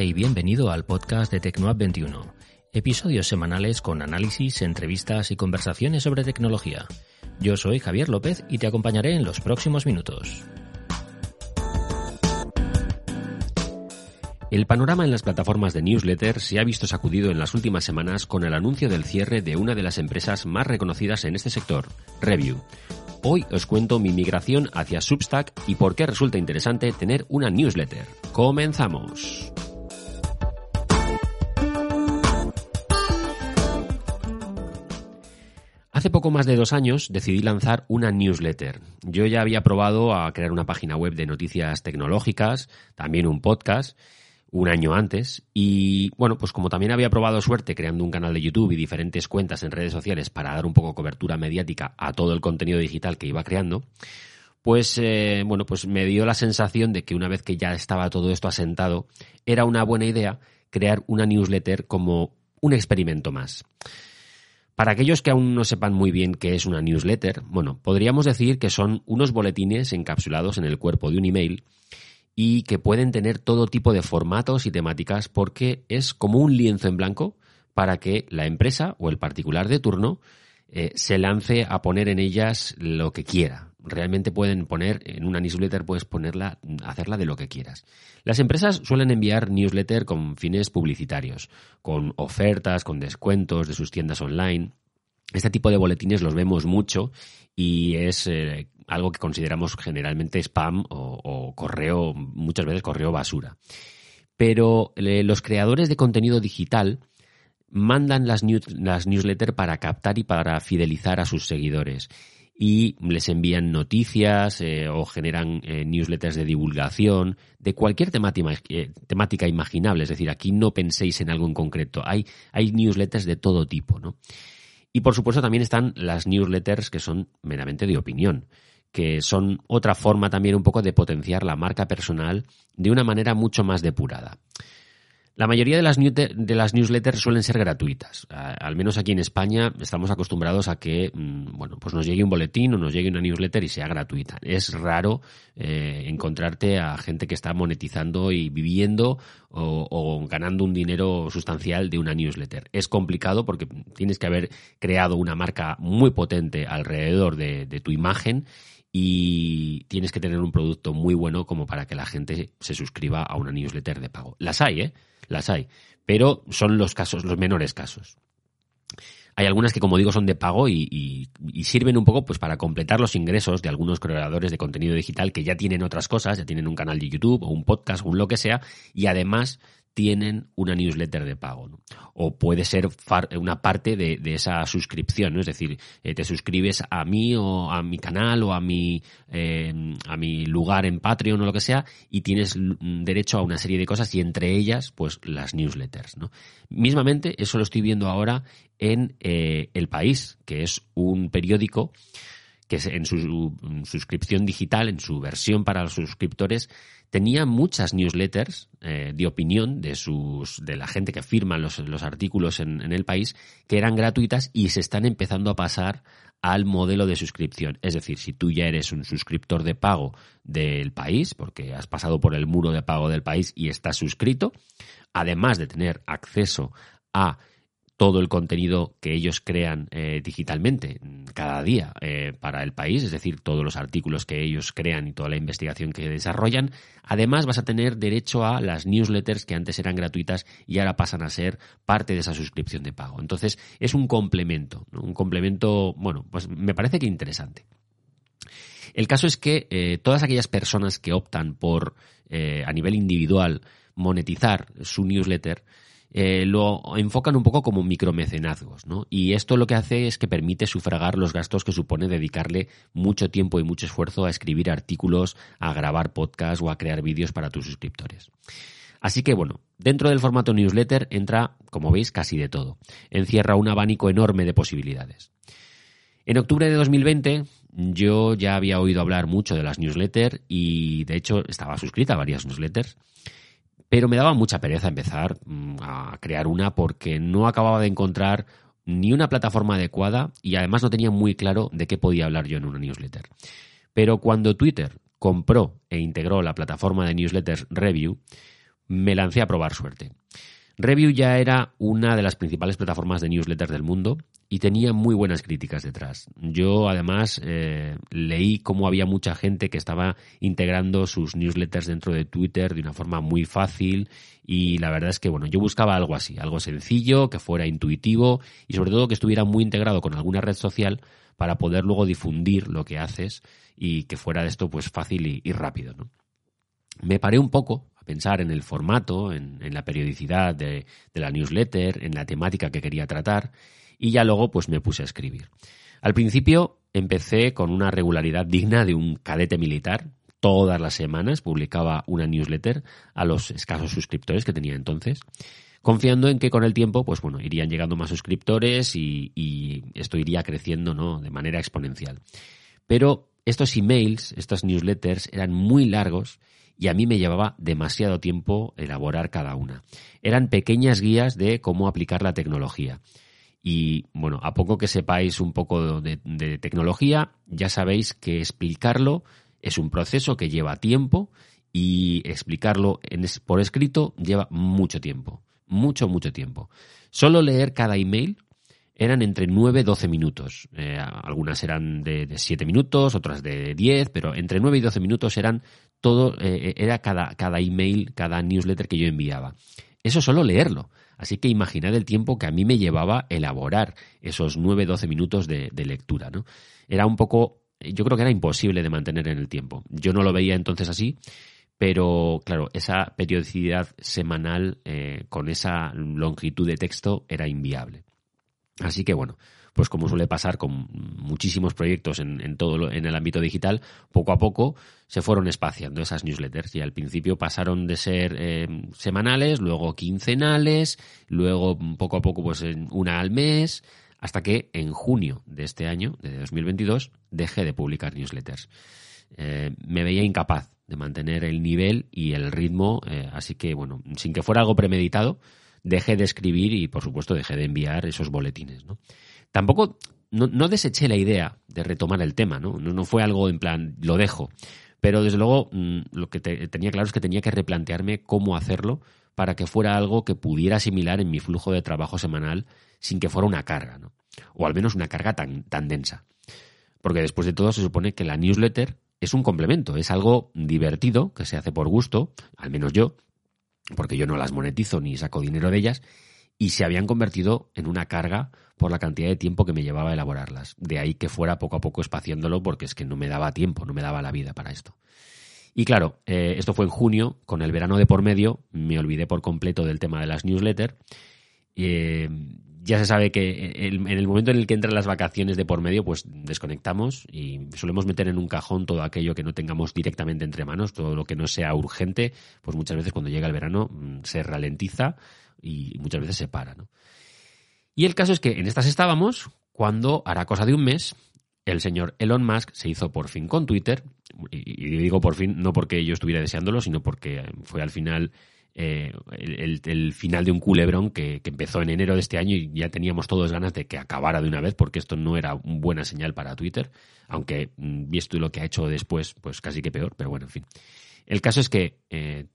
Y bienvenido al podcast de Tecnoab 21. Episodios semanales con análisis, entrevistas y conversaciones sobre tecnología. Yo soy Javier López y te acompañaré en los próximos minutos. El panorama en las plataformas de newsletter se ha visto sacudido en las últimas semanas con el anuncio del cierre de una de las empresas más reconocidas en este sector, Review. Hoy os cuento mi migración hacia Substack y por qué resulta interesante tener una newsletter. ¡Comenzamos! Hace poco más de dos años decidí lanzar una newsletter. Yo ya había probado a crear una página web de noticias tecnológicas, también un podcast, un año antes. Y bueno, pues como también había probado suerte creando un canal de YouTube y diferentes cuentas en redes sociales para dar un poco cobertura mediática a todo el contenido digital que iba creando, pues eh, bueno, pues me dio la sensación de que una vez que ya estaba todo esto asentado, era una buena idea crear una newsletter como un experimento más. Para aquellos que aún no sepan muy bien qué es una newsletter, bueno, podríamos decir que son unos boletines encapsulados en el cuerpo de un email y que pueden tener todo tipo de formatos y temáticas porque es como un lienzo en blanco para que la empresa o el particular de turno eh, se lance a poner en ellas lo que quiera, realmente pueden poner en una newsletter, puedes ponerla, hacerla de lo que quieras. Las empresas suelen enviar newsletter con fines publicitarios, con ofertas, con descuentos de sus tiendas online. Este tipo de boletines los vemos mucho y es eh, algo que consideramos generalmente spam o, correo, muchas veces correo basura. Pero eh, los creadores de contenido digital mandan las, las newsletters para captar y para fidelizar a sus seguidores y les envían noticias eh, o generan eh, newsletters de divulgación de cualquier temática, eh, temática, imaginable. Es decir, aquí no penséis en algo en concreto. Hay, hay newsletters de todo tipo, ¿no? Y por supuesto también están las newsletters que son meramente de opinión, que son otra forma también un poco de potenciar la marca personal de una manera mucho más depurada. La mayoría de las, de las newsletters suelen ser gratuitas. al menos aquí en España estamos acostumbrados a que mm, bueno, pues nos llegue un boletín o nos llegue una newsletter y sea gratuita. Es raro eh, encontrarte a gente que está monetizando y viviendo o, ganando un dinero sustancial de una newsletter. Es complicado porque tienes que haber creado una marca muy potente alrededor de, de tu imagen y tienes que tener un producto muy bueno como para que la gente se suscriba a una newsletter de pago. Las hay, ¿eh? Las hay, pero son los casos, los menores casos. Hay algunas que, como digo, son de pago y, sirven un poco pues para completar los ingresos de algunos creadores de contenido digital que ya tienen otras cosas, ya tienen un canal de YouTube o un podcast o un lo que sea, y además tienen una newsletter de pago. O puede ser una parte de, esa suscripción, ¿no? es decir, eh, te suscribes a mí o a mi canal o a mi, eh, a mi lugar en Patreon o lo que sea y tienes derecho a una serie de cosas y entre ellas, pues las newsletters. ¿no? Mismamente, eso lo estoy viendo ahora en eh, El País, que es un periódico que en su suscripción digital, en su versión para los suscriptores, tenía muchas newsletters eh, de opinión de sus de la gente que firma los, artículos en, en, el país que eran gratuitas y se están empezando a pasar al modelo de suscripción. Es decir, si tú ya eres un suscriptor de pago del país, porque has pasado por el muro de pago del país y estás suscrito, además de tener acceso a todo el contenido que ellos crean eh, digitalmente cada día eh, para el país, es decir, todos los artículos que ellos crean y toda la investigación que desarrollan. Además, vas a tener derecho a las newsletters que antes eran gratuitas y ahora pasan a ser parte de esa suscripción de pago. Entonces, es un complemento, un complemento, bueno, pues me parece que interesante. El caso es que eh, todas aquellas personas que optan por, a nivel individual, monetizar su newsletter, eh, lo enfocan un poco como micromecenazgos, ¿no? Y esto lo que hace es que permite sufragar los gastos que supone dedicarle mucho tiempo y mucho esfuerzo a escribir artículos, a grabar podcasts o a crear vídeos para tus suscriptores. Así que bueno, dentro del formato newsletter entra, como veis, casi de todo. Encierra un abanico enorme de posibilidades. En octubre de 2020 yo ya había oído hablar mucho de las newsletters y de hecho estaba suscrita a varias newsletters pero me daba mucha pereza empezar mm, a crear una porque no acababa de encontrar ni una plataforma adecuada y además no tenía muy claro de qué podía hablar yo en una newsletter. Pero cuando Twitter compró e integró la plataforma de newsletters Review, me lancé a probar suerte. Review ya era una de las principales plataformas de newsletters del mundo y tenía muy buenas críticas detrás. Yo además eh, leí cómo había mucha gente que estaba integrando sus newsletters dentro de Twitter de una forma muy fácil y la verdad es que bueno, yo buscaba algo así, algo sencillo, que fuera intuitivo y sobre todo que estuviera muy integrado con alguna red social para poder luego difundir lo que haces y que fuera de esto pues fácil y, rápido. Me paré un poco pensar en el formato, en, la periodicidad de la newsletter, en la temática que quería tratar y ya luego pues me puse a escribir. Al principio empecé con una regularidad digna de un cadete militar. Todas las semanas publicaba una newsletter a los escasos suscriptores que tenía entonces, confiando en que con el tiempo, pues bueno, irían llegando más suscriptores y, esto iría creciendo, ¿no? De manera exponencial. Pero estos emails, estas newsletters eran muy largos y a mí me llevaba demasiado tiempo elaborar cada una. Eran pequeñas guías de cómo aplicar la tecnología. Y bueno, a poco que sepáis un poco de, tecnología, ya sabéis que explicarlo es un proceso que lleva tiempo y explicarlo por escrito lleva mucho tiempo. Mucho, mucho tiempo. Solo leer cada email eran entre 9 y 12 minutos. Eh, algunas eran de, de, 7 minutos, otras de 10, pero entre 9 y 12 minutos eran todo, eh, era cada, cada email, cada newsletter que yo enviaba. Eso solo leerlo. Así que imaginad el tiempo que a mí me llevaba elaborar esos 9-12 minutos de, lectura. ¿no? Era un poco, yo creo que era imposible de mantener en el tiempo. Yo no lo veía entonces así, pero claro, esa periodicidad semanal eh, con esa longitud de texto era inviable. Así que bueno, pues como suele pasar con muchísimos proyectos en, todo en el ámbito digital, poco a poco se fueron espaciando esas newsletters y al principio pasaron de ser eh, semanales, luego quincenales, luego poco a poco pues una al mes, hasta que en junio de este año, de 2022, dejé de publicar newsletters. Eh, me veía incapaz de mantener el nivel y el ritmo, eh, así que bueno, sin que fuera algo premeditado, dejé de escribir y por supuesto dejé de enviar esos boletines, ¿no? Tampoco, no, deseché la idea de retomar el tema, ¿no? ¿no? fue algo en plan, lo dejo. Pero desde luego mm, lo que tenía claro es que tenía que replantearme cómo hacerlo para que fuera algo que pudiera asimilar en mi flujo de trabajo semanal sin que fuera una carga, ¿no? O al menos una carga tan, tan densa. Porque después de todo se supone que la newsletter es un complemento, es algo divertido que se hace por gusto, al menos yo, porque yo no las monetizo ni saco dinero de ellas, y se habían convertido en una carga por la cantidad de tiempo que me llevaba a elaborarlas. De ahí que fuera poco a poco espaciándolo porque es que no me daba tiempo, no me daba la vida para esto. Y claro, eh, esto fue en junio, con el verano de por medio, me olvidé por completo del tema de las newsletters. Eh, ya se sabe que en el momento en el que entran las vacaciones de por medio, pues desconectamos y solemos meter en un cajón todo aquello que no tengamos directamente entre manos, todo lo que no sea urgente, pues muchas veces cuando llega el verano mm, se ralentiza y muchas veces se para. ¿no? Y el caso es que en estas estábamos cuando, hará cosa de un mes, el señor Elon Musk se hizo por fin con Twitter, y, digo por fin no porque yo estuviera deseándolo, sino porque fue al final eh, el, final de un culebrón que, empezó en enero de este año y ya teníamos todos ganas de que acabara de una vez, porque esto no era una buena señal para Twitter, aunque mm, visto lo que ha hecho después, pues casi que peor, pero bueno, en fin. El caso es que eh,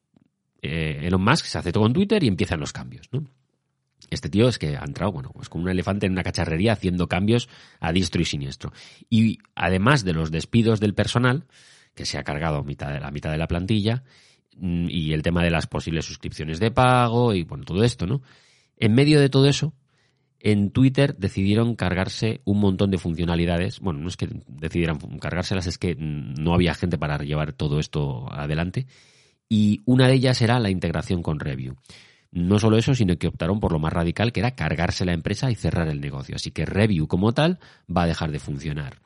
eh, Elon Musk se hace todo con Twitter y empiezan los cambios, ¿no? Este tío es que ha entrado, bueno, pues como un elefante en una cacharrería haciendo cambios a diestro y siniestro. Y además de los despidos del personal, que se ha cargado mitad la mitad de la plantilla, mm, y el tema de las posibles suscripciones de pago y bueno, todo esto, ¿no? En medio de todo eso, en Twitter decidieron cargarse un montón de funcionalidades. Bueno, no es que decidieran cargárselas, es que no había gente para llevar todo esto adelante y una de ellas era la integración con Review. No solo eso, sino que optaron por lo más radical, que era cargarse la empresa y cerrar el negocio. Así que Review como tal va a dejar de funcionar.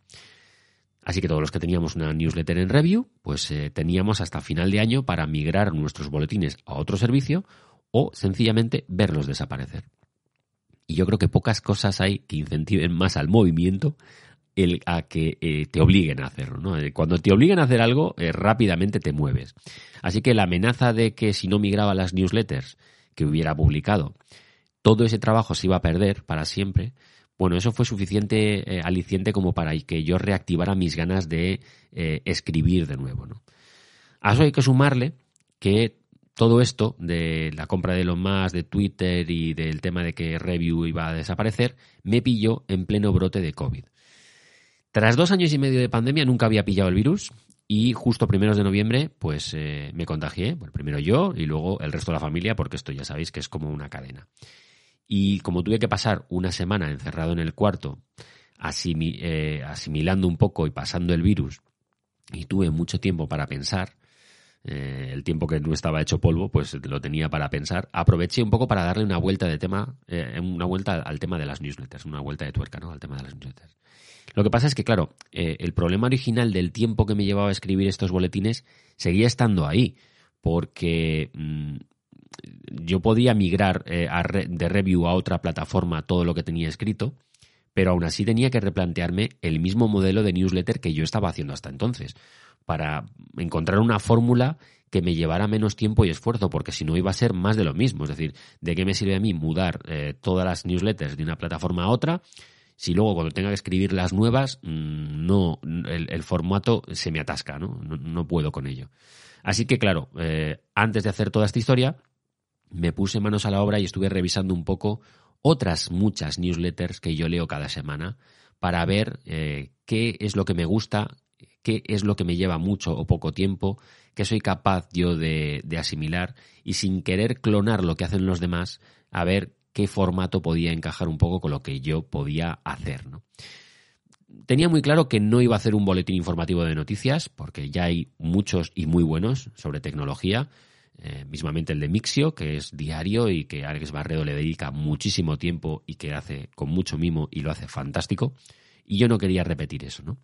Así que todos los que teníamos una newsletter en Review, pues eh, teníamos hasta final de año para migrar nuestros boletines a otro servicio o sencillamente verlos desaparecer. Y yo creo que pocas cosas hay que incentiven más al movimiento el, a que eh, te obliguen a hacerlo. ¿no? Eh, cuando te obliguen a hacer algo, rápidamente te mueves. Así que la amenaza de que si no migraba las newsletters que hubiera publicado, todo ese trabajo se iba a perder para siempre, bueno, eso fue suficiente aliciente como para que yo reactivara mis ganas de escribir de nuevo. ¿no? A eso hay que sumarle que todo esto de la compra de Elon Musk, de Twitter y del tema de que Review iba a desaparecer, me pilló en pleno brote de COVID. Tras dos años y medio de pandemia nunca había pillado el virus y justo primeros de noviembre pues eh, me contagié, bueno, primero yo y luego el resto de la familia porque esto ya sabéis que es como una cadena. Y como tuve que pasar una semana encerrado en el cuarto, eh, asimilando un poco y pasando el virus, y tuve mucho tiempo para pensar, eh, el tiempo que no estaba hecho polvo, pues lo tenía para pensar. Aproveché un poco para darle una vuelta de tema, eh, una vuelta al tema de las newsletters, una vuelta de tuerca, ¿no? Al tema de las newsletters. Lo que pasa es que, claro, eh, el problema original del tiempo que me llevaba a escribir estos boletines seguía estando ahí, porque mm, yo podía migrar de review a otra plataforma todo lo que tenía escrito, pero aún así tenía que replantearme el mismo modelo de newsletter que yo estaba haciendo hasta entonces para encontrar una fórmula que me llevara menos tiempo y esfuerzo, porque si no iba a ser más de lo mismo. Es decir, ¿de qué me sirve a mí mudar eh, todas las newsletters de una plataforma a otra? Si luego cuando tenga que escribir las nuevas, mm, no, el, formato se me atasca, ¿no? ¿no? puedo con ello. Así que claro, eh, antes de hacer toda esta historia, me puse manos a la obra y estuve revisando un poco otras muchas newsletters que yo leo cada semana para ver eh, qué es lo que me gusta, qué es lo que me lleva mucho o poco tiempo, qué soy capaz yo de, asimilar y sin querer clonar lo que hacen los demás, a ver qué formato podía encajar un poco con lo que yo podía hacer. Tenía muy claro que no iba a hacer un boletín informativo de noticias, porque ya hay muchos y muy buenos sobre tecnología, eh, mismamente el de Mixio, que es diario y que Alex Barredo le dedica muchísimo tiempo y que hace con mucho mimo y lo hace fantástico. Y yo no quería repetir eso, ¿no?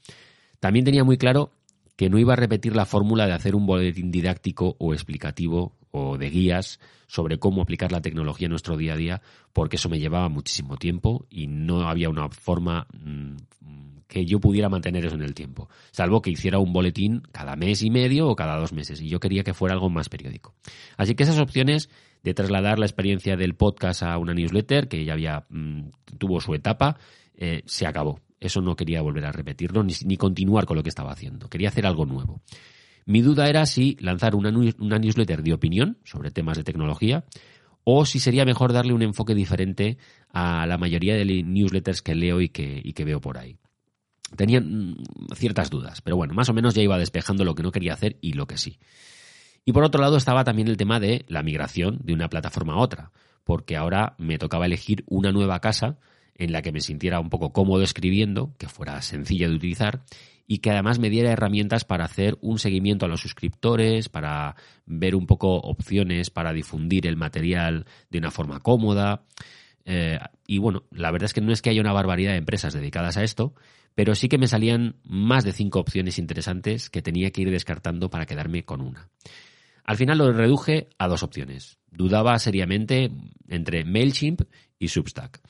También tenía muy claro que no iba a repetir la fórmula de hacer un boletín didáctico o explicativo o de guías sobre cómo aplicar la tecnología en nuestro día a día, porque eso me llevaba muchísimo tiempo y no había una forma mm, que yo pudiera mantener eso en el tiempo, salvo que hiciera un boletín cada mes y medio o cada dos meses, y yo quería que fuera algo más periódico. Así que esas opciones de trasladar la experiencia del podcast a una newsletter, que ya había mm, tuvo su etapa, eh, se acabó. Eso no quería volver a repetirlo ni, continuar con lo que estaba haciendo. Quería hacer algo nuevo. Mi duda era si lanzar una, newsletter de opinión sobre temas de tecnología o si sería mejor darle un enfoque diferente a la mayoría de newsletters que leo y que, y que veo por ahí. Tenía mm, ciertas dudas, pero bueno, más o menos ya iba despejando lo que no quería hacer y lo que sí. Y por otro lado estaba también el tema de la migración de una plataforma a otra, porque ahora me tocaba elegir una nueva casa en la que me sintiera un poco cómodo escribiendo, que fuera sencilla de utilizar y que además me diera herramientas para hacer un seguimiento a los suscriptores, para ver un poco opciones para difundir el material de una forma cómoda. Eh, y bueno, la verdad es que no es que haya una barbaridad de empresas dedicadas a esto, pero sí que me salían más de cinco opciones interesantes que tenía que ir descartando para quedarme con una. Al final lo reduje a dos opciones. Dudaba seriamente entre MailChimp y Substack.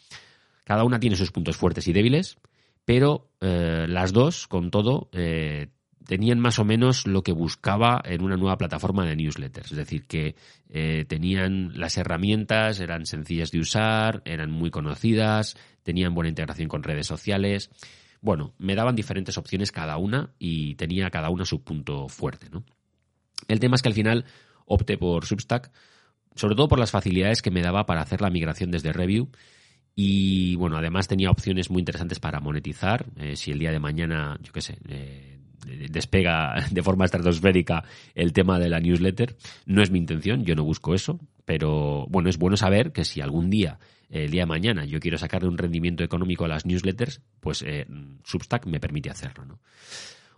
Cada una tiene sus puntos fuertes y débiles, pero eh, las dos, con todo, eh, tenían más o menos lo que buscaba en una nueva plataforma de newsletters. Es decir, que eh, tenían las herramientas, eran sencillas de usar, eran muy conocidas, tenían buena integración con redes sociales. Bueno, me daban diferentes opciones cada una y tenía cada una su punto fuerte. El tema es que al final opté por Substack, sobre todo por las facilidades que me daba para hacer la migración desde Review y bueno, además tenía opciones muy interesantes para monetizar. Eh, si el día de mañana, yo qué sé, eh, despega de forma estratosférica el tema de la newsletter, no es mi intención, yo no busco eso, pero bueno, es bueno saber que si algún día, el día de mañana, yo quiero sacarle un rendimiento económico a las newsletters, pues eh, Substack me permite hacerlo. ¿no?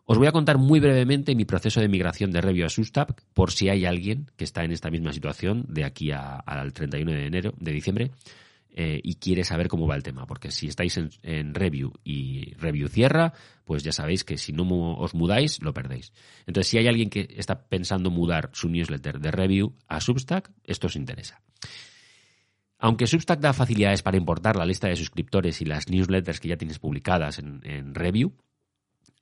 Os voy a contar muy brevemente mi proceso de migración de Review a Substack, por si hay alguien que está en esta misma situación de aquí al 31 de enero, de diciembre eh, y quiere saber cómo va el tema, porque si estáis en, review y review cierra, pues ya sabéis que si no os mudáis, lo perdéis. Entonces, si hay alguien que está pensando mudar su newsletter de review a Substack, esto os interesa. Aunque Substack da facilidades para importar la lista de suscriptores y las newsletters que ya tienes publicadas en, en review,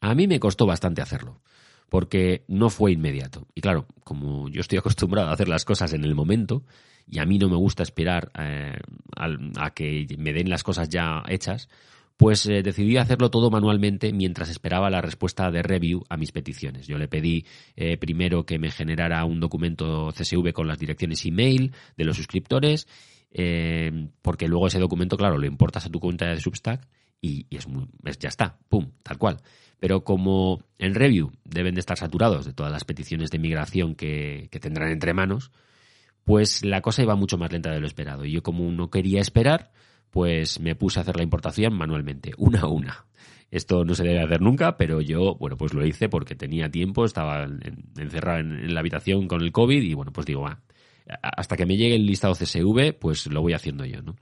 a mí me costó bastante hacerlo porque no fue inmediato. Y claro, como yo estoy acostumbrado a hacer las cosas en el momento, y a mí no me gusta esperar eh, a, que me den las cosas ya hechas, pues eh, decidí hacerlo todo manualmente mientras esperaba la respuesta de review a mis peticiones. Yo le pedí eh, primero que me generara un documento CSV con las direcciones email de los suscriptores, eh, porque luego ese documento, claro, lo importas a tu cuenta de Substack y, es, ya está, pum, tal cual. Pero como en review deben de estar saturados de todas las peticiones de migración que, que tendrán entre manos, pues la cosa iba mucho más lenta de lo esperado. Y yo como no quería esperar, pues me puse a hacer la importación manualmente, una a una. Esto no se debe hacer nunca, pero yo, bueno, pues lo hice porque tenía tiempo, estaba encerrado en, la habitación con el COVID y, bueno, pues digo, hasta que me llegue el listado CSV, pues lo voy haciendo yo, ¿no?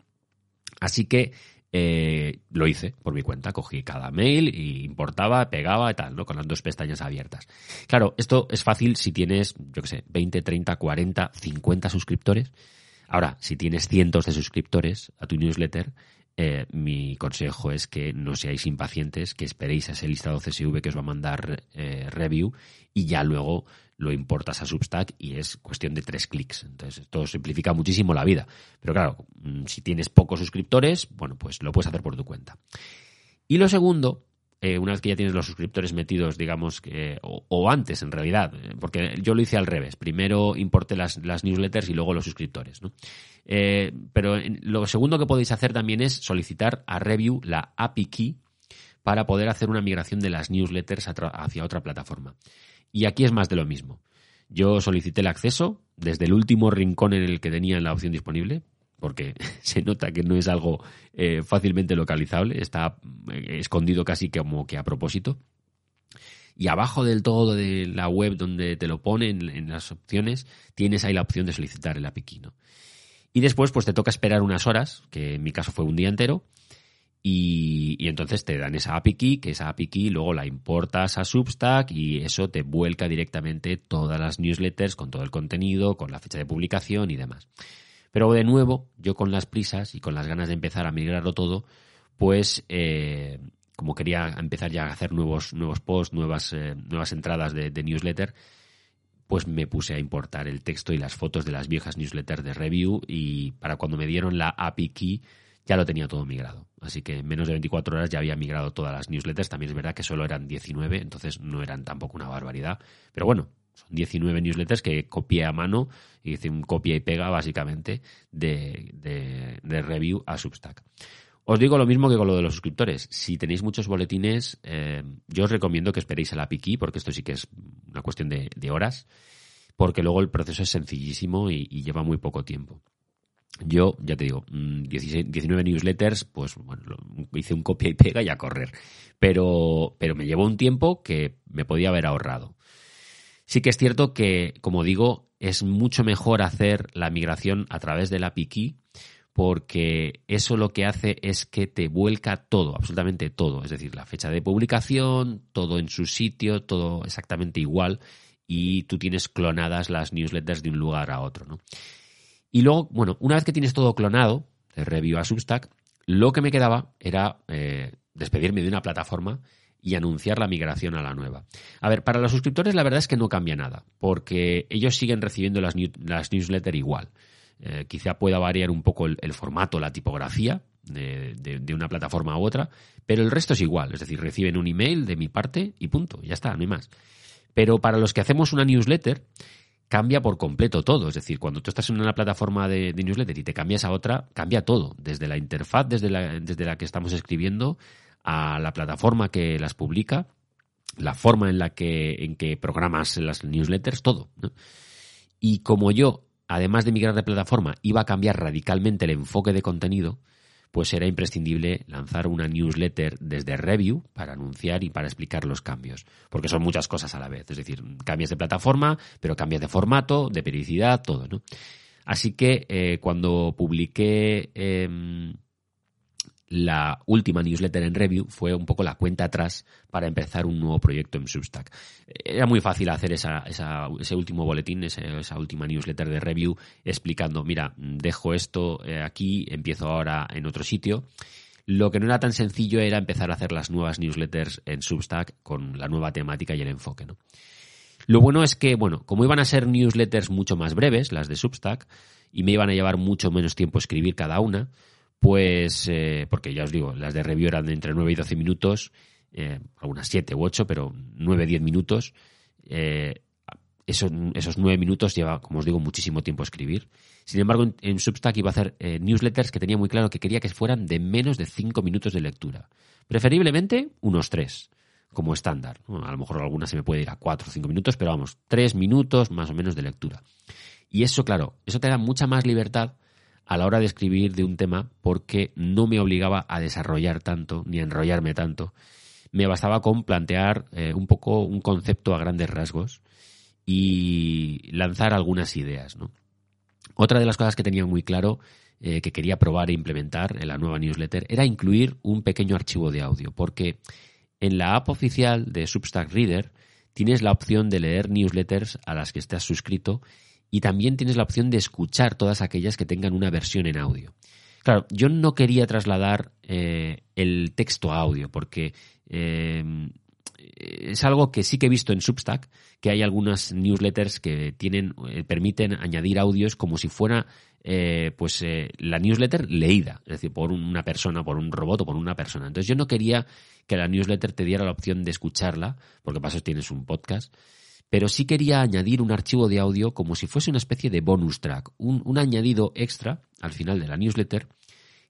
Así que eh, lo hice por mi cuenta, cogí cada mail y importaba, pegaba y tal, ¿no? Con las dos pestañas abiertas. Claro, esto es fácil si tienes, yo qué sé, 20, 30, 40, 50 suscriptores Ahora, si tienes cientos de suscriptores a tu newsletter, eh, mi consejo es que no seáis impacientes, que esperéis a ese listado CSV que os va a mandar eh, review y ya luego lo importas a Substack y es cuestión de tres clics. Entonces, esto simplifica muchísimo la vida. Pero claro, mm, si tienes pocos suscriptores, bueno, pues lo puedes hacer por tu cuenta. Y lo segundo eh, una vez que ya tienes los suscriptores metidos, digamos, que, o, antes en realidad, eh, porque yo lo hice al revés. Primero importé las, newsletters y luego los suscriptores. ¿no? Eh, pero lo segundo que podéis hacer también es solicitar a Review la API Key para poder hacer una migración de las newsletters hacia otra plataforma. Y aquí es más de lo mismo. Yo solicité el acceso desde el último rincón en el que tenía la opción disponible, porque se nota que no es algo eh, fácilmente localizable, está eh, escondido casi como que a propósito. Y abajo del todo de la web donde te lo ponen en las opciones, tienes ahí la opción de solicitar el API Y después, pues te toca esperar unas horas, que en mi caso fue un día entero, y, entonces te dan esa API key, que esa API key luego la importas a Substack y eso te vuelca directamente todas las newsletters con todo el contenido, con la fecha de publicación y demás. Pero de nuevo, yo con las prisas y con las ganas de empezar a migrarlo todo, pues eh, como quería empezar ya a hacer nuevos, nuevos posts, nuevas, eh, nuevas entradas de, newsletter, pues me puse a importar el texto y las fotos de las viejas newsletters de review y para cuando me dieron la API key ya lo tenía todo migrado. Así que en menos de 24 horas ya había migrado todas las newsletters. También es verdad que solo eran 19, entonces no eran tampoco una barbaridad. Pero bueno, son 19 newsletters que copié a mano y hice un copia y pega básicamente de, de, review a Substack. Os digo lo mismo que con lo de los suscriptores. Si tenéis muchos boletines, eh, yo os recomiendo que esperéis a la Key, porque esto sí que es una cuestión de, horas, porque luego el proceso es sencillísimo y, lleva muy poco tiempo. Yo, ya te digo, 19 mm, newsletters, pues bueno, hice un copia y pega y a correr. Pero, pero me llevó un tiempo que me podía haber ahorrado. Sí que es cierto que, como digo, es mucho mejor hacer la migración a través del API Key porque eso lo que hace es que te vuelca todo, absolutamente todo, es decir, la fecha de publicación, todo en su sitio, todo exactamente igual y tú tienes clonadas las newsletters de un lugar a otro, ¿no? Y luego, bueno, una vez que tienes todo clonado, de review a Substack, lo que me quedaba era eh, despedirme de una plataforma y anunciar la migración a la nueva. A ver, para los suscriptores la verdad es que no cambia nada, porque ellos siguen recibiendo las, las newsletters igual. Eh, quizá pueda variar un poco el, formato, la tipografía de, de, una plataforma u otra, pero el resto es igual, es decir, reciben un email de mi parte y punto, ya está, no hay más. Pero para los que hacemos una newsletter, cambia por completo todo. Es decir, cuando tú estás en una plataforma de, newsletter y te cambias a otra, cambia todo. Desde la interfaz, desde la, desde la que estamos escribiendo, a la plataforma que las publica, la forma en la que, en que programas las newsletters, todo. Y como yo, además de migrar de plataforma, iba a cambiar radicalmente el enfoque de contenido, pues era imprescindible lanzar una newsletter desde Review para anunciar y para explicar los cambios, porque son muchas cosas a la vez, es decir, cambias de plataforma, pero cambias de formato, de periodicidad, todo, ¿no? Así que eh, cuando publiqué em, la última newsletter en review fue un poco la cuenta atrás para empezar un nuevo proyecto en Substack. Era muy fácil hacer esa, ese último boletín, esa, última newsletter de review explicando, mira, dejo esto eh, aquí, empiezo ahora en otro sitio. Lo que no era tan sencillo era empezar a hacer las nuevas newsletters en Substack con la nueva temática y el enfoque. ¿no? Lo bueno es que, bueno, como iban a ser newsletters mucho más breves, las de Substack, y me iban a llevar mucho menos tiempo escribir cada una, pues, eh, porque ya os digo, las de review eran de entre 9 y 12 minutos, eh, algunas 7 u 8, pero 9-10 minutos. Eh, esos, esos 9 minutos lleva, como os digo, muchísimo tiempo escribir. Sin embargo, en, Substack iba a hacer eh, newsletters que tenía muy claro que quería que fueran de menos de 5 minutos de lectura. Preferiblemente unos 3 como estándar. A lo mejor alguna se me puede ir a 4 o 5 minutos, pero vamos, 3 minutos más o menos de lectura. Y eso, claro, eso te da mucha más libertad a la hora de escribir de un tema porque no me obligaba a desarrollar tanto ni a enrollarme tanto. Me bastaba con plantear eh, un poco un concepto a grandes rasgos y lanzar algunas ideas. ¿no? Otra de las cosas que tenía muy claro eh, que quería probar e implementar en la nueva newsletter era incluir un pequeño archivo de audio, porque en la app oficial de Substack Reader tienes la opción de leer newsletters a las que estás suscrito y también tienes la opción de escuchar todas aquellas que tengan una versión en audio. Claro, yo no quería trasladar eh, el texto a audio porque eh, es algo que sí que he visto en Substack, que hay algunas newsletters que tienen, eh, permiten añadir audios como si fuera eh, pues eh, la newsletter leída, es decir, por una persona, por un robot o por una persona. Entonces yo no quería que la newsletter te diera la opción de escucharla, porque paso tienes un podcast, pero sí quería añadir un archivo de audio como si fuese una especie de bonus track, un, un añadido extra al final de la newsletter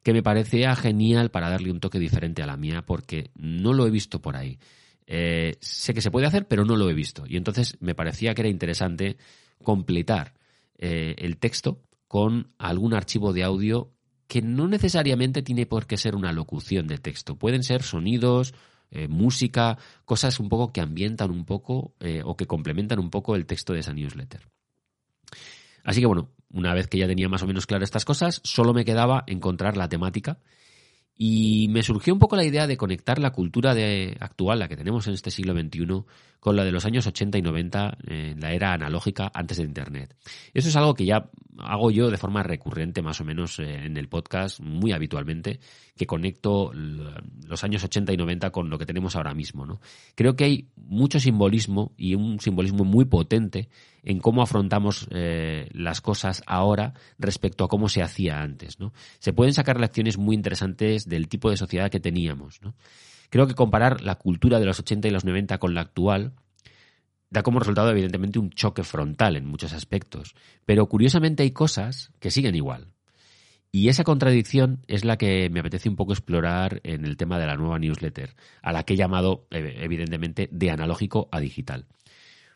que me parecía genial para darle un toque diferente a la mía, porque no lo he visto por ahí. Eh, sé que se puede hacer, pero no lo he visto. Y entonces me parecía que era interesante completar eh, el texto con algún archivo de audio que no necesariamente tiene por qué ser una locución de texto. Pueden ser sonidos, eh, música, cosas un poco que ambientan un poco eh, o que complementan un poco el texto de esa newsletter. Así que bueno, una vez que ya tenía más o menos claras estas cosas, solo me quedaba encontrar la temática y me surgió un poco la idea de conectar la cultura de, actual, la que tenemos en este siglo XXI, con la de los años 80 y 90, en la era analógica antes de Internet. Eso es algo que ya hago yo de forma recurrente, más o menos eh, en el podcast, muy habitualmente, que conecto los años 80 y 90 con lo que tenemos ahora mismo. ¿no? Creo que hay mucho simbolismo y un simbolismo muy potente en cómo afrontamos eh, las cosas ahora respecto a cómo se hacía antes. Se pueden sacar lecciones muy interesantes del tipo de sociedad que teníamos. Creo que comparar la cultura de los 80 y los 90 con la actual da como resultado evidentemente un choque frontal en muchos aspectos, pero curiosamente hay cosas que siguen igual. Y esa contradicción es la que me apetece un poco explorar en el tema de la nueva newsletter, a la que he llamado evidentemente de analógico a digital.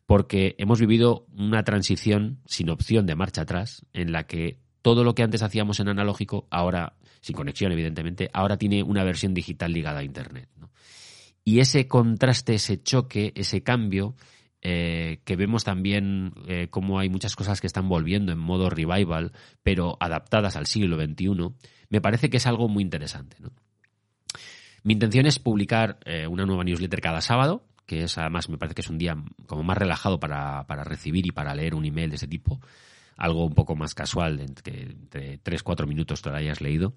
Porque hemos vivido una transición sin opción de marcha atrás, en la que todo lo que antes hacíamos en analógico, ahora, sin conexión evidentemente, ahora tiene una versión digital ligada a Internet. Y ese contraste, ese choque, ese cambio, eh, que vemos también eh, cómo hay muchas cosas que están volviendo en modo revival, pero adaptadas al siglo XXI, me parece que es algo muy interesante. Mi intención es publicar eh, una nueva newsletter cada sábado, que es además me parece que es un día como más relajado para, para recibir y para leer un email de ese tipo, algo un poco más casual, entre 3-4 minutos te lo hayas leído.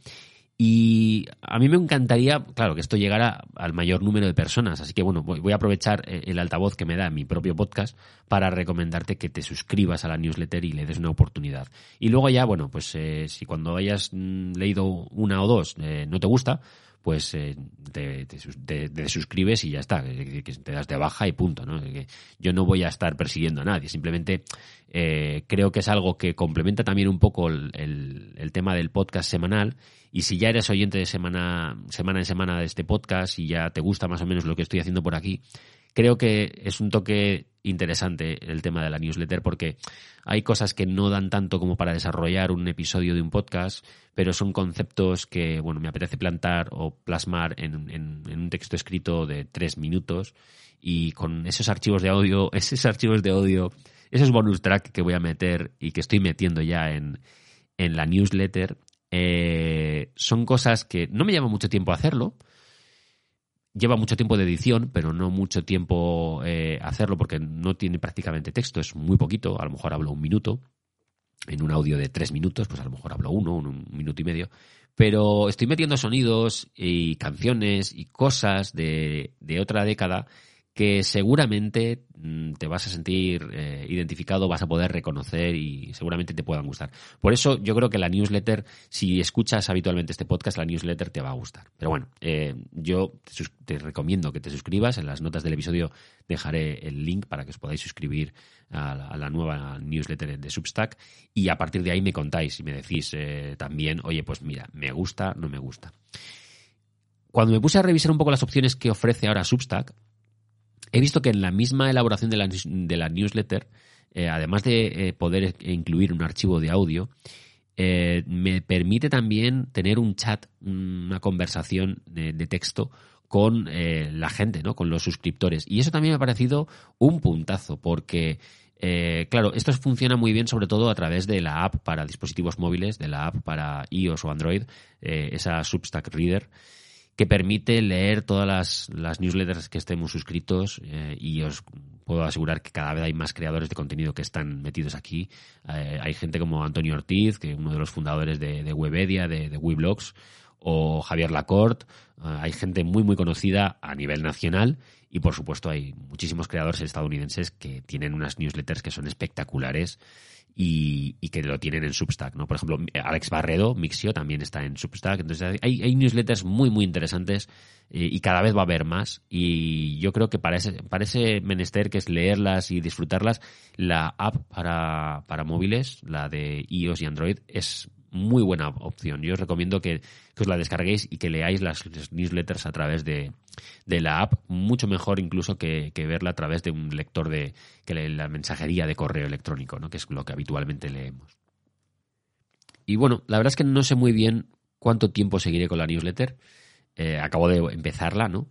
Y a mí me encantaría, claro, que esto llegara al mayor número de personas. Así que bueno, voy a aprovechar eh, el altavoz que me da mi propio podcast para recomendarte que te suscribas a la newsletter y le des una oportunidad. Y luego ya, bueno, pues eh, si cuando hayas mm, leído una o dos eh, no te gusta, pues eh, te, te, suscribes y ya está, que, te das de baja y punto. ¿no? Que yo no voy a estar persiguiendo a nadie, simplemente eh, creo que es algo que complementa también un poco el, el, el, tema del podcast semanal y si ya eres oyente de semana, semana en semana de este podcast y ya te gusta más o menos lo que estoy haciendo por aquí, creo que es un toque interesante el tema de la newsletter porque hay cosas que no dan tanto como para desarrollar un episodio de un podcast, pero son conceptos que, bueno, me apetece plantar o plasmar en, un texto escrito de tres minutos y con esos archivos de audio, esos archivos de audio, esos bonus track que voy a meter y que estoy metiendo ya en, en la newsletter, eh, son cosas que no me lleva mucho tiempo hacerlo. Lleva mucho tiempo de edición, pero no mucho tiempo eh, hacerlo porque no tiene prácticamente texto, es muy poquito, a lo mejor hablo un minuto. En un audio de tres minutos, pues a lo mejor hablo uno, un, un minuto y medio. Pero estoy metiendo sonidos y canciones y cosas de, de otra década que seguramente mm, te vas a sentir eh, identificado, vas a poder reconocer y seguramente te puedan gustar. Por eso yo creo que la newsletter, si escuchas habitualmente este podcast, la newsletter te va a gustar. Pero bueno, eh, yo te, recomiendo que te suscribas. En las notas del episodio dejaré el link para que os podáis suscribir a la, nueva newsletter de Substack y a partir de ahí me contáis y me decís eh, también, oye, pues mira, me gusta, no me gusta. Cuando me puse a revisar un poco las opciones que ofrece ahora Substack, he visto que en la misma elaboración de la, newsletter, eh, además de eh, poder incluir un archivo de audio, eh, me permite también tener un chat, una conversación de, texto con la gente, ¿no? con los suscriptores. Y eso también me ha parecido un puntazo, porque claro, esto funciona muy bien sobre todo a través de la app para dispositivos móviles, de la app para iOS o Android, esa Substack Reader que permite leer todas las, newsletters que estemos suscritos eh, y os puedo asegurar que cada vez hay más creadores de contenido que están metidos aquí. Eh, hay gente como Antonio Ortiz, que es uno de los fundadores de, Webedia, de, de Weblogs, o Javier Lacorte. Eh, hay gente muy, muy conocida a nivel nacional y, por supuesto, hay muchísimos creadores estadounidenses que tienen unas newsletters que son espectaculares y, que lo tienen en Substack, ¿no? Por ejemplo, Alex Barredo, Mixio, también está en Substack. Entonces, hay, newsletters muy, muy interesantes eh, y cada vez va a haber más. Y yo creo que para ese, para ese menester que es leerlas y disfrutarlas, la app para, para móviles, la de iOS y Android, es muy buena opción. Yo os recomiendo que, os la descarguéis y que leáis las, newsletters a través de, la app, mucho mejor incluso que, verla a través de un lector de que la mensajería de correo electrónico, ¿no? que es lo que habitualmente leemos. Y bueno, la verdad es que no sé muy bien cuánto tiempo seguiré con la newsletter. Eh, acabo de empezarla, ¿no?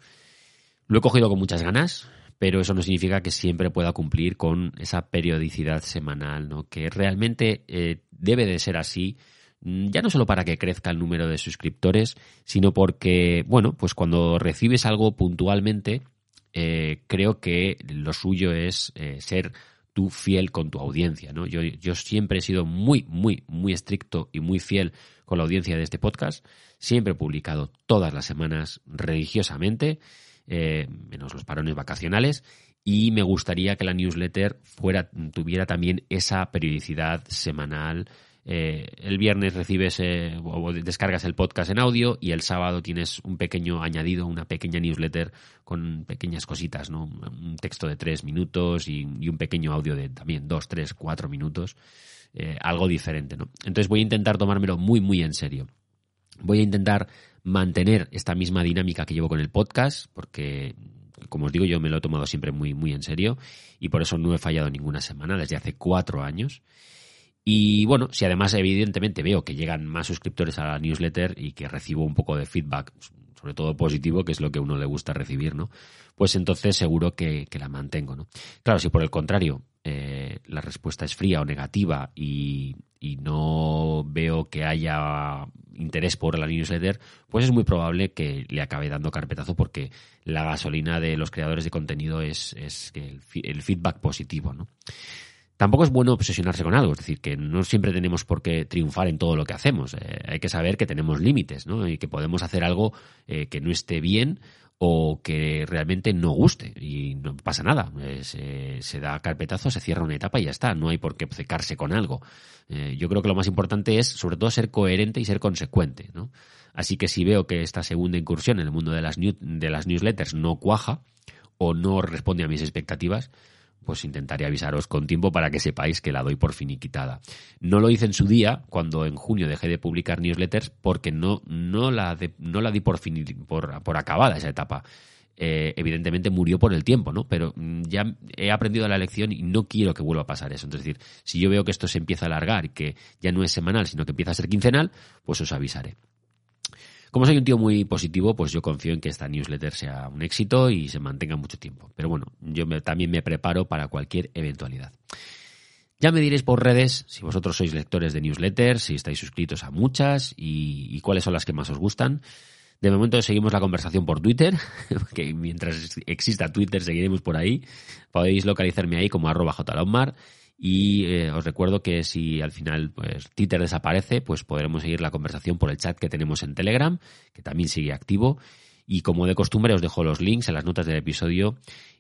Lo he cogido con muchas ganas, pero eso no significa que siempre pueda cumplir con esa periodicidad semanal, ¿no? Que realmente eh, debe de ser así ya no solo para que crezca el número de suscriptores, sino porque, bueno, pues cuando recibes algo puntualmente, eh, creo que lo suyo es eh, ser tú fiel con tu audiencia, ¿no? Yo, yo siempre he sido muy, muy, muy estricto y muy fiel con la audiencia de este podcast. Siempre he publicado todas las semanas religiosamente, eh, menos los parones vacacionales, y me gustaría que la newsletter fuera, tuviera también esa periodicidad semanal eh, el viernes recibes eh, o descargas el podcast en audio y el sábado tienes un pequeño añadido, una pequeña newsletter con pequeñas cositas, ¿no? Un texto de tres minutos y, un pequeño audio de también dos, tres, cuatro minutos. Eh, algo diferente, ¿no? Entonces voy a intentar tomármelo muy, muy en serio. Voy a intentar mantener esta misma dinámica que llevo con el podcast, porque como os digo, yo me lo he tomado siempre muy, muy en serio y por eso no he fallado ninguna semana desde hace cuatro años. Y bueno, si además evidentemente veo que llegan más suscriptores a la newsletter y que recibo un poco de feedback, sobre todo positivo, que es lo que a uno le gusta recibir, ¿no? Pues entonces seguro que, la mantengo, ¿no? Claro, si por el contrario eh, la respuesta es fría o negativa y, y, no veo que haya interés por la newsletter, pues es muy probable que le acabe dando carpetazo porque la gasolina de los creadores de contenido es, es el, el feedback positivo, ¿no? Tampoco es bueno obsesionarse con algo, es decir, que no siempre tenemos por qué triunfar en todo lo que hacemos. Eh, hay que saber que tenemos límites, ¿no? Y que podemos hacer algo eh, que no esté bien o que realmente no guste y no pasa nada. Eh, se, da carpetazo, se cierra una etapa y ya está. No hay por qué obcecarse con algo. yo creo que lo más importante es, sobre todo, ser coherente y ser consecuente, ¿no? Así que si veo que esta segunda incursión en el mundo de las, de las newsletters no cuaja o no responde a mis expectativas, pues intentaré avisaros con tiempo para que sepáis que la doy por finiquitada. No lo hice en su día, cuando en junio dejé de publicar newsletters, porque no, no, la, no la di por, por, acabada esa etapa. Eh, evidentemente murió por el tiempo, ¿no? Pero mm, ya he aprendido la lección y no quiero que vuelva a pasar eso. Es decir, si yo veo que esto se empieza a alargar y que ya no es semanal, sino que empieza a ser quincenal, pues os avisaré. Como soy un tío muy positivo, pues yo confío en que esta newsletter sea un éxito y se mantenga mucho tiempo. Pero bueno, yo también me preparo para cualquier eventualidad. Ya me diréis por redes si vosotros sois lectores de newsletters, si estáis suscritos a muchas y, cuáles son las que más os gustan. De momento seguimos la conversación por Twitter, que mientras exista Twitter seguiremos por ahí. Podéis localizarme ahí como arroba y eh, os recuerdo que si al final pues, Twitter desaparece, pues podremos seguir la conversación por el chat que tenemos en Telegram, que también sigue activo. Y como de costumbre os dejo los links en las notas del episodio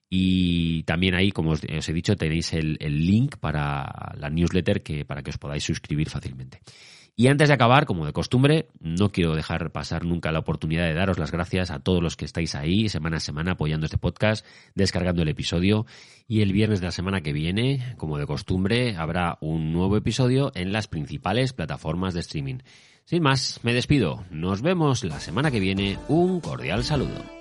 Y también ahí, como os, he dicho, tenéis el, el, link para la newsletter que, para que os podáis suscribir fácilmente. Y antes de acabar, como de costumbre, no quiero dejar pasar nunca la oportunidad de daros las gracias a todos los que estáis ahí semana a semana apoyando este podcast, descargando el episodio. Y el viernes de la semana que viene, como de costumbre, habrá un nuevo episodio en las principales plataformas de streaming. Sin más, me despido. Nos vemos la semana que viene. Un cordial saludo.